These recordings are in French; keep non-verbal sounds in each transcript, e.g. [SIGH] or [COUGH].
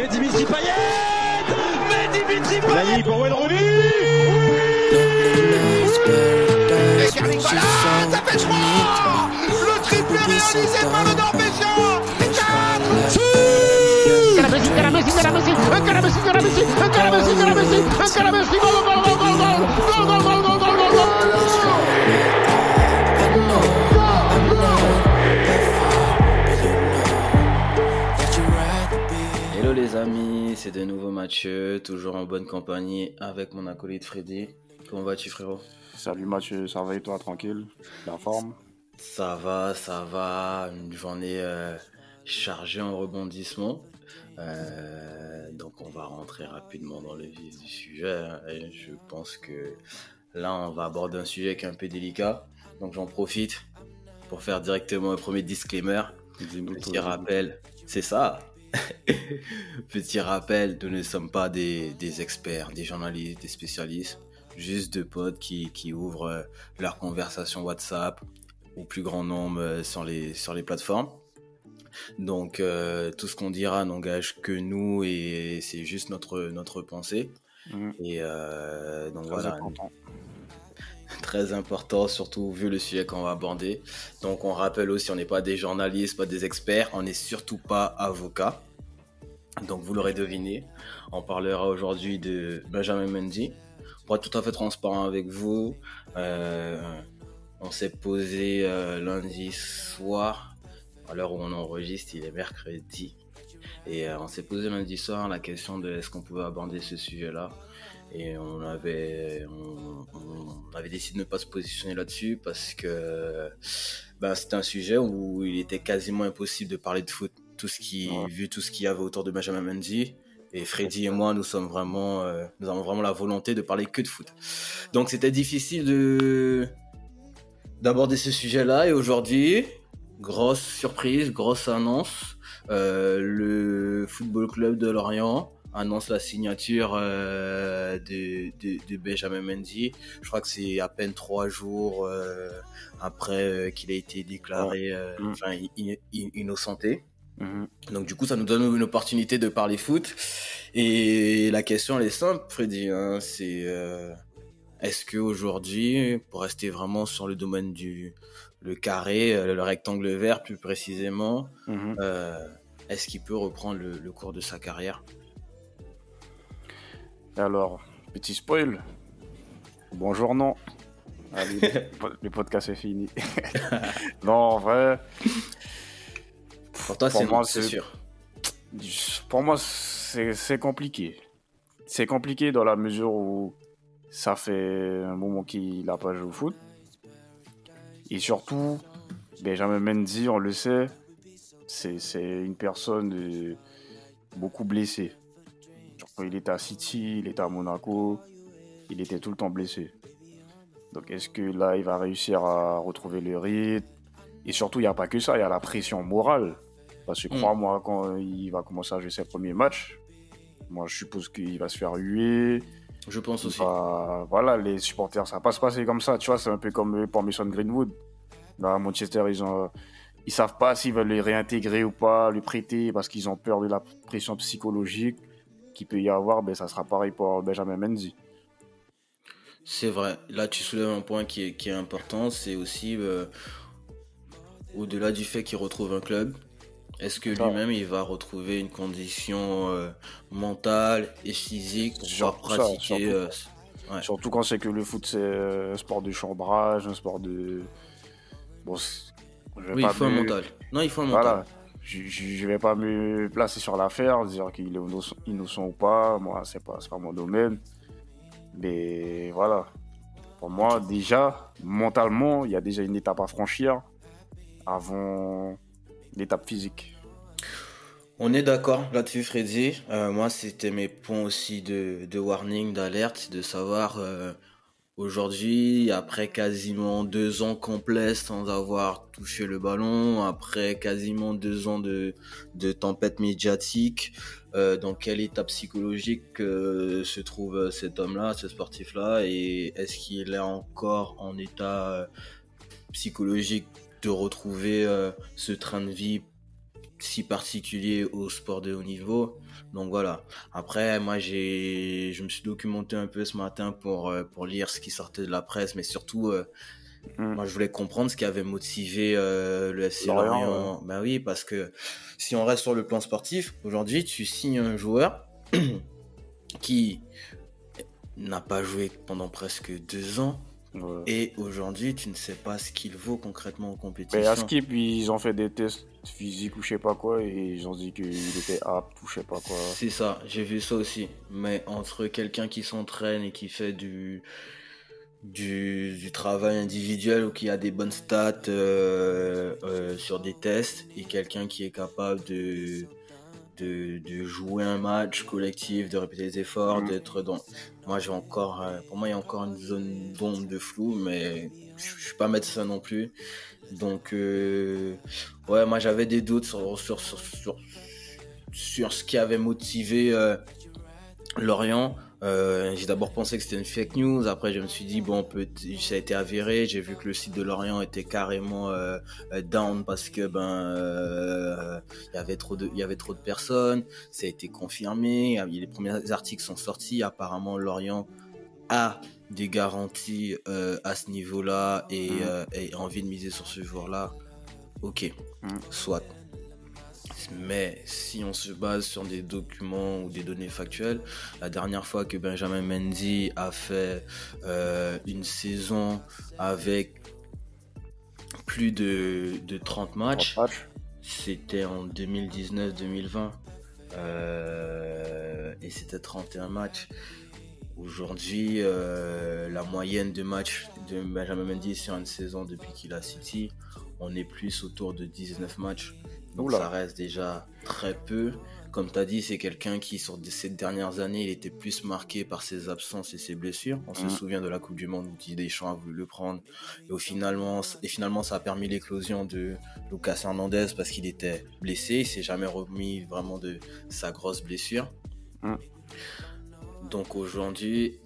Mais Dimitri Payet Mais Dimitri Payet pour Wayne Rooney Et ça fait 3 Le triplé réalisé par le Norvégien Et Hello les amis, c'est de nouveau Mathieu, toujours en bonne compagnie avec mon acolyte Freddy. Comment vas-tu frérot? Salut Mathieu, ça va et toi, tranquille? La forme? Ça va, ça va, une journée euh, chargée en rebondissements. Euh, donc on va rentrer rapidement dans le vif du sujet. hein, et je pense que là on va aborder un sujet qui est un peu délicat. Donc j'en profite pour faire directement un premier disclaimer. Tout, Petit rappel, c'est ça. [LAUGHS] Petit rappel, nous ne sommes pas des, des experts, des journalistes, des spécialistes, juste deux potes qui, qui ouvrent euh, leur conversation WhatsApp au plus grand nombre euh, sur les, sur les plateformes. Donc euh, tout ce qu'on dira n'engage que nous et c'est juste notre, notre pensée. Mhm. Et euh, donc Très voilà, important. [LAUGHS] très important, surtout vu le sujet qu'on va aborder. Donc on rappelle aussi, on n'est pas des journalistes, pas des experts, on n'est surtout pas avocats. Donc vous l'aurez deviné, on parlera aujourd'hui de Benjamin Mendy. Pour être tout à fait transparent avec vous, euh, on s'est posé euh, lundi soir, à l'heure où on enregistre, il est mercredi. Et euh, on s'est posé lundi soir la question de est-ce qu'on pouvait aborder ce sujet-là. Et on avait, on, on avait décidé de ne pas se positionner là-dessus parce que ben, c'était un sujet où il était quasiment impossible de parler de foot. Tout ce qui, Ouais. vu tout ce qu'il y avait autour de Benjamin Mendy. Et Freddy et moi, nous sommes vraiment, euh, nous avons vraiment la volonté de parler que de foot. Donc c'était difficile de d'aborder ce sujet-là. Et aujourd'hui, grosse surprise, grosse annonce. Euh, le Football Club de Lorient annonce la signature euh, de, de, de Benjamin Mendy. Je crois que c'est à peine trois jours euh, après euh, qu'il a été déclaré Mm. enfin, in- in- innocenté. Mhm. Donc du coup, ça nous donne une opportunité de parler foot. Et la question, elle est simple, Freddy. hein, c'est est-ce que aujourd'hui, pour rester vraiment sur le domaine du le carré, le rectangle vert plus précisément, Mhm. euh, est-ce qu'il peut reprendre le, le cours de sa carrière? Alors, petit spoil. Bonjour, non. Allez, le [LAUGHS] po- le podcast est fini. [LAUGHS] non, en vrai, Pour toi, c'est sûr. pour moi, c'est compliqué. C'est compliqué dans la mesure où ça fait un moment qu'il n'a pas joué au foot. Et surtout, Benjamin Mendy, on le sait, c'est une personne beaucoup blessée. Il était à City, il était à Monaco, il était tout le temps blessé. Donc est-ce que là, il va réussir à retrouver le rythme? Et surtout, il n'y a pas que ça, il y a la pression morale. Parce que Mm. crois-moi, quand il va commencer à jouer ses premiers matchs, moi je suppose qu'il va se faire huer. Je pense aussi. va- Voilà, les supporters, ça va pas se passer comme ça. Tu vois, c'est un peu comme euh, pour Mason Greenwood. Là, à Manchester, ils ont. Ils savent pas s'ils veulent le réintégrer ou pas, le prêter, parce qu'ils ont peur de la pression psychologique qu'il peut y avoir. Ben, ça sera pareil pour Benjamin Mendy. C'est vrai. Là, tu soulèves un point qui est, qui est important. C'est aussi, euh, au-delà du fait qu'il retrouve un club, est-ce que lui-même, il va retrouver une condition euh, mentale et physique pour pouvoir Surtout ça, pratiquer surtout. euh, Ouais. Surtout quand c'est que le foot, c'est euh, un sport de chambrage, un sport de. Bon, Oui, il faut un me- mental. Non, il faut un Voilà. mental. Je, je vais pas me placer sur l'affaire, dire qu'il est innocent, ou pas. Moi, c'est pas, c'est pas mon domaine. Mais voilà. Pour moi, déjà, mentalement, il y a déjà une étape à franchir avant l'étape physique. On est d'accord là-dessus, Freddy. Euh, moi, c'était mes points aussi de, de warning, d'alerte, de savoir euh, aujourd'hui, après quasiment deux ans complets sans avoir touché le ballon, après quasiment deux ans de, tempête médiatique, euh, dans quel état psychologique euh, se trouve euh, cet homme-là, ce sportif-là, et est-ce qu'il est encore en état psychologique de retrouver ce train de vie si particulier au sport de haut niveau. Donc voilà. Après, moi, j'ai, je me suis documenté un peu ce matin pour, euh, pour lire ce qui sortait de la presse, mais surtout, euh, Mm. moi, je voulais comprendre ce qui avait motivé euh, le FC Lorient. Ben oui, parce que si on reste sur le plan sportif, aujourd'hui, tu signes un joueur [CLEARS THROAT] qui n'a pas joué pendant presque deux ans. Ouais. Et aujourd'hui, tu ne sais pas ce qu'il vaut concrètement en Mais compétition. à Skip, ils ont fait des tests physiques ou je sais pas quoi, et ils ont dit qu'il était apte ou je sais pas quoi. C'est ça, j'ai vu ça aussi. Mais entre quelqu'un qui s'entraîne et qui fait du, du, du travail individuel ou qui a des bonnes stats euh, euh, sur des tests et quelqu'un qui est capable de, de, de jouer un match collectif, de répéter les efforts, Mhm. d'être dans... Moi, j'ai encore... euh, Pour moi, il y a encore une zone d'ombre de flou, mais je je suis pas médecin non plus. Donc, euh, ouais, moi, j'avais des doutes sur, sur, sur, sur, sur ce qui avait motivé euh, Lorient. Euh, j'ai d'abord pensé que c'était une fake news. Après, je me suis dit bon, peut ça a été avéré. J'ai vu que le site de Lorient était carrément euh, euh, down parce que ben euh, il y avait trop de il y avait trop de personnes. Ça a été confirmé. Les premiers articles sont sortis. Apparemment, Lorient a des garanties à ce niveau-là et, et envie de miser sur ce joueur-là. Ok, Mhm. soit. Mais si on se base sur des documents ou des données factuelles, la dernière fois que Benjamin Mendy a fait euh, une saison avec plus de, de 30 matchs, Trois matchs. c'était en 2019-2020. Euh, et c'était 31 matchs. Aujourd'hui, euh, la moyenne de matchs de Benjamin Mendy sur une saison depuis qu'il a City, on est plus autour de 19 matchs. Donc Oula. ça reste déjà très peu. Comme tu as dit, c'est quelqu'un qui, sur ces dernières années, il était plus marqué par ses absences et ses blessures. On se Mhm. souvient de la Coupe du Monde où Didier Deschamps a voulu le prendre. Et, au finalement, et finalement, ça a permis l'éclosion de Lucas Hernandez parce qu'il était blessé. Il s'est jamais remis vraiment de sa grosse blessure. Mhm. Donc aujourd'hui,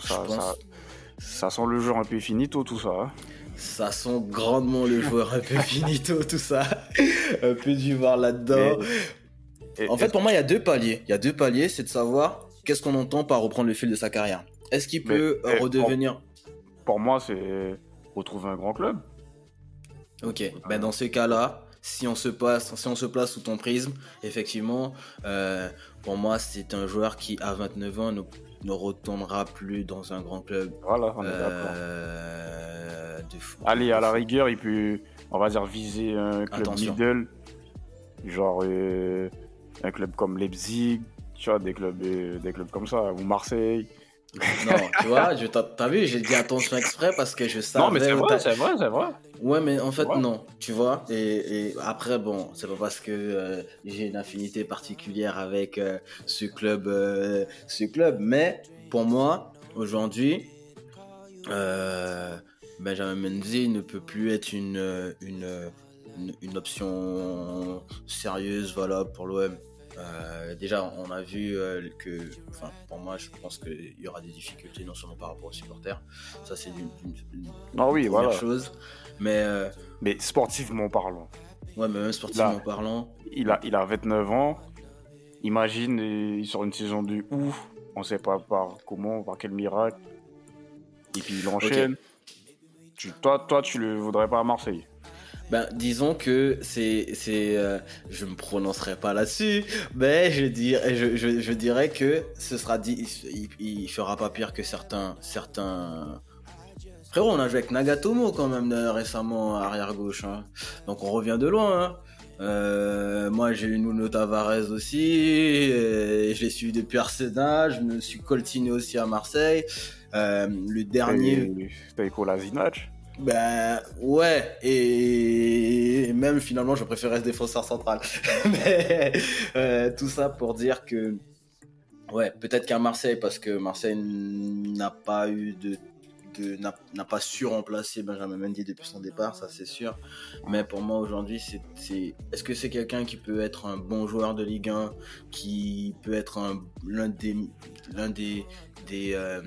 Ça, pense- ça, ça sent le jeu un peu finito, tout ça. hein. Ça sent grandement le joueur un peu [LAUGHS] finito, tout ça. un peu du voir là-dedans. Et- En fait, pour moi, il y a deux paliers. Il y a deux paliers, c'est de savoir qu'est-ce qu'on entend par reprendre le fil de sa carrière. Est-ce qu'il peut euh, redevenir... pour moi, c'est retrouver un grand club. Ok, ben dans ce cas-là, si on se place, si on se place sous ton prisme, effectivement, euh, pour moi, c'est un joueur qui, à 29 ans, ne, ne retournera plus dans un grand club Voilà, on est euh, de foot. Allez, à la rigueur, il peut, on va dire, viser un club Attention. middle. Genre euh, un club comme Leipzig, tu vois, des clubs, euh, des clubs comme ça, ou Marseille. Non, tu vois, je t'as vu, j'ai dit attention exprès parce que je savais. non, mais c'est vrai, c'est vrai, c'est vrai. Ouais, mais en fait, Ouais. non, tu vois. Et, et après, bon, c'est pas parce que euh, j'ai une affinité particulière avec euh, ce club, euh, ce club, mais pour moi, aujourd'hui, Benjamin Mendy ne peut plus être une, une, une, une option sérieuse, voilà, pour l'OM. Euh, déjà, on a vu euh, que, enfin, pour moi, je pense qu'il y aura des difficultés, non seulement par rapport aux supporters, ça c'est une, une- une Ah oui, première voilà. chose, mais euh, Mais sportivement parlant, Ouais, mais même sportivement parlant, il a, il a 29 ans. Imagine, il sort une saison de ouf. On sait pas par comment, par quel miracle. Et puis il enchaîne. Tu, toi, toi, tu le voudrais pas à Marseille? Ben, disons que c'est. c'est euh, je me prononcerai pas là-dessus, mais je, dirais, je, je, dirais que ce sera. Il, fera pas pire que certains. certains... Frérot, on a joué avec Nagatomo quand même euh, récemment arrière gauche. hein. Donc on revient de loin. hein. Euh, moi j'ai eu Nuno Tavares aussi, et je l'ai suivi depuis Arsenal, je me suis coltiné aussi à Marseille. Le dernier, Et T'as Kolasinac. Ben ouais, et même finalement je préférais ce défenseur central. [LAUGHS] Mais euh, tout ça pour dire que, ouais, peut-être qu'à Marseille, parce que Marseille n'a pas eu de. de- n'a pas su remplacer Benjamin Mendy depuis son départ, ça c'est sûr. Mais pour moi aujourd'hui, c'est est-ce que c'est quelqu'un qui peut être un bon joueur de Ligue 1, qui peut être un- l'un des, l'un des, des, euh,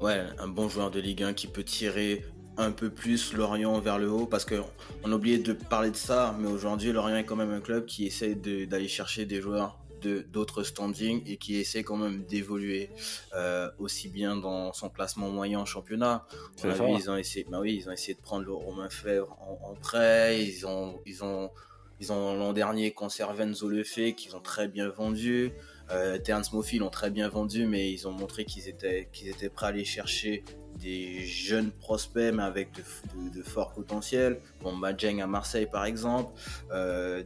Ouais, un bon joueur de Ligue 1 qui peut tirer un peu plus Lorient vers le haut parce qu'on a oublié de parler de ça, mais aujourd'hui Lorient est quand même un club qui essaie d'aller chercher des joueurs de d'autres standings et qui essaie quand même d'évoluer euh, aussi bien dans son classement moyen en championnat. ils ont essayé, bah oui, ils ont essayé de prendre le Romain Fèvre en, prêt. Ils ont, ils ont, ils ont l'an dernier conservé Enzo Lefebvre qu'ils ont très bien vendu. Euh, Terence l'ont très bien vendu, mais ils ont montré qu'ils étaient, prêts à aller chercher des jeunes prospects, mais avec de, de, forts potentiels. Bon, Madjeng à Marseille, par exemple. Euh,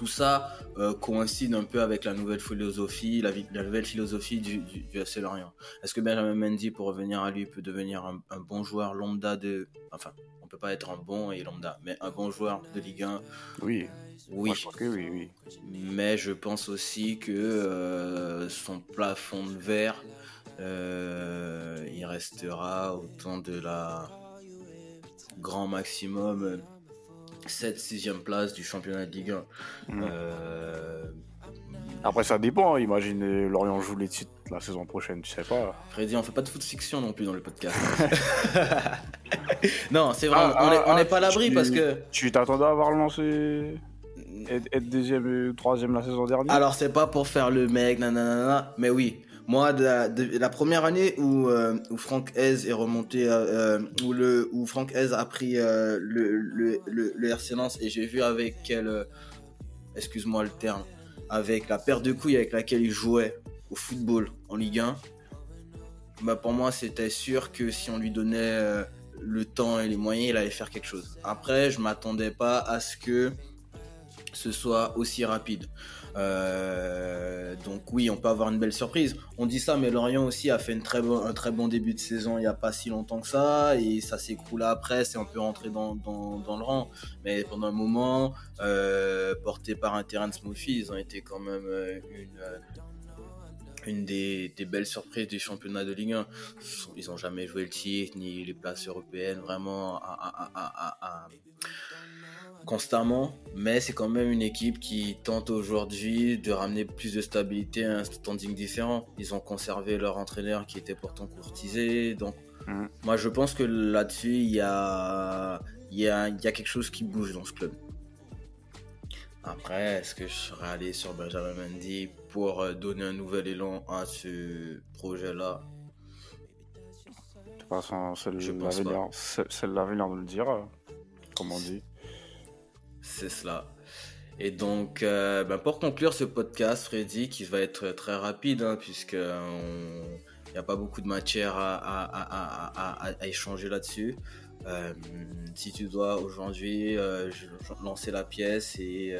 tout ça euh, coïncide un peu avec la nouvelle philosophie, la, nouvelle philosophie du, du, du FC Lorient. Est-ce que Benjamin Mendy, pour revenir à lui, peut devenir un, bon joueur lambda de... Enfin, on peut pas être un bon et lambda, mais un bon joueur de Ligue 1 Oui. Oui. oui, oui. Mais je pense aussi que euh, son plafond de verre, euh, il restera autant de la grand maximum 7 6 place du championnat de Ligue 1. Mm. Euh, Après, ça dépend. Hein. Imagine Lorient joue les titres la saison prochaine, tu sais pas. Freddy, on fait pas de foot fiction non plus dans le podcast. [LAUGHS] [LAUGHS] non, c'est vrai, ah, on n'est ah, pas à l'abri parce que. Tu t'attendais à avoir lancé. Être, deuxième ou troisième la saison dernière? Alors, c'est pas pour faire le mec, nanana, mais oui. Moi, la, première année où, euh, où Hez est remonté, euh, où, le, où Franck Hez a pris euh, le, le, le, RC Lens et j'ai vu avec quel, excuse-moi le terme, avec la paire de couilles avec laquelle il jouait au football en Ligue 1, bah pour moi c'était sûr que si on lui donnait le temps et les moyens, il allait faire quelque chose. Après, je m'attendais pas à ce que ce soit aussi rapide. Euh, donc oui, on peut avoir une belle surprise. On dit ça, mais Lorient aussi a fait un très bon début de saison il n'y a pas si longtemps que ça, et ça s'écroule après, c'est un peu rentré dans, le rang. Mais pendant un moment, euh, porté par un terrain de Smoothy, ils ont été quand même euh, une, une des, belles surprises du championnat de Ligue 1. Ils n'ont jamais joué le titre, ni les places européennes, vraiment constamment, mais c'est quand même une équipe qui tente aujourd'hui de ramener plus de stabilité à un standing différent. Ils ont conservé leur entraîneur qui était pourtant courtisé, donc mm. moi je pense que là-dessus il y a, y, a, y a quelque chose qui bouge dans ce club. Après, est-ce que je serais allé sur Benjamin Mendy pour euh, donner un nouvel élan à ce projet-là? De toute façon, c'est l'avenir de le dire, comme on dit. C'est cela. Et donc, euh, ben, pour conclure ce podcast, Freddy, qui va être très rapide, hein, puisque il n'y a pas beaucoup de matière à, échanger là-dessus. Euh, si tu dois aujourd'hui euh, lancer la pièce et,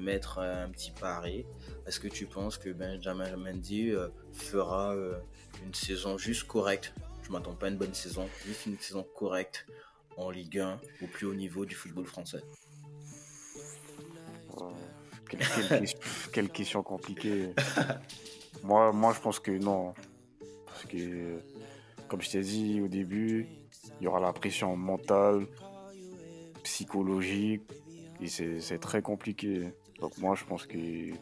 mettre un petit pari, est-ce que tu penses que Benjamin Mendy fera une saison juste correcte? Je m'attends pas à une bonne saison, juste une saison correcte en Ligue 1 au plus haut niveau du football français. Quelle, question compliquée. [LAUGHS] moi, moi, je pense que non. Parce que, comme je t'ai dit au début, il y aura la pression mentale, psychologique, et c'est très compliqué. Donc moi, je pense qu'il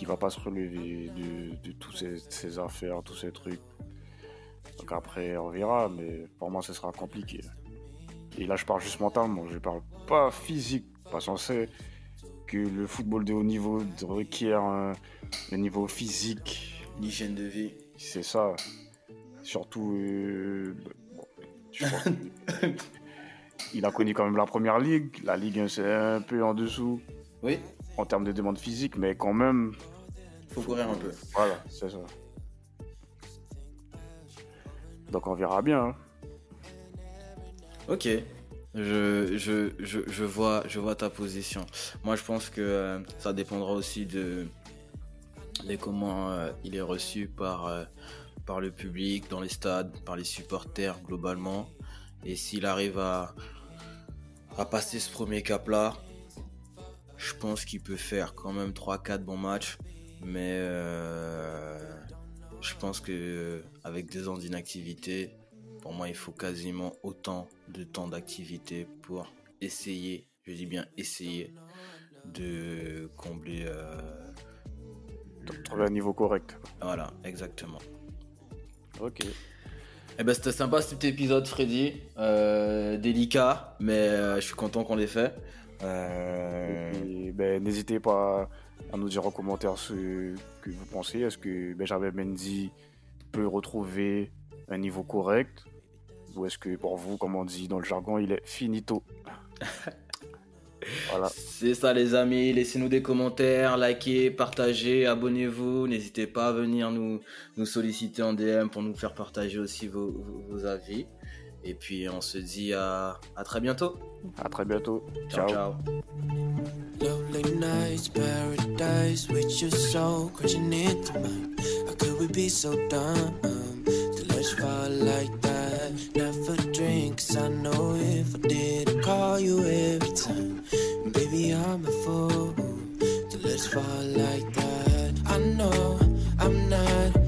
ne va pas se relever de, de toutes ces, ces, affaires, tous ces trucs. Donc après, on verra, mais pour moi, ce sera compliqué. Et là, je parle juste mentalement, je parle pas physique, pas censé que le football de haut niveau requiert un, niveau physique. L'hygiène de vie. C'est ça. Surtout. Euh, [LAUGHS] il a connu quand même la première ligue. La Ligue c'est un peu en dessous. Oui. En termes de demande physique, mais quand même. Faut courir un peu. Voilà, c'est ça. Donc on verra bien. Hein. Ok. Je, je, je, je, vois, je vois ta position. Moi, je pense que euh, ça dépendra aussi de, de comment euh, il est reçu par, euh, par le public, dans les stades, par les supporters globalement. Et s'il arrive à, à passer ce premier cap-là, je pense qu'il peut faire quand même 3-4 bons matchs. Mais je pense que avec deux ans d'inactivité, pour moi, il faut quasiment autant de temps d'activité pour essayer, je dis bien essayer, de combler. Euh, trouver un niveau correct. Voilà, exactement. Ok. Eh ben, c'était sympa cet épisode, Freddy. Euh, délicat, mais euh, je suis content qu'on l'ait fait. Euh, ben, n'hésitez pas à nous dire en commentaire ce que vous pensez. Est-ce que Benjamin Mendy peut retrouver un niveau correct? Ou est-ce que pour vous, comme on dit dans le jargon, il est finito [LAUGHS] Voilà. C'est ça les amis, laissez-nous des commentaires, likez, partagez, abonnez-vous, n'hésitez pas à venir nous, nous solliciter en DM pour nous faire partager aussi vos, vos, avis. Et puis on se dit à, à très bientôt. À très bientôt. Ciao ciao. Lonely just fall like that. Never drinks. I know if I did, I'd call you every time. Baby, I'm a fool to let us fall like that. I know I'm not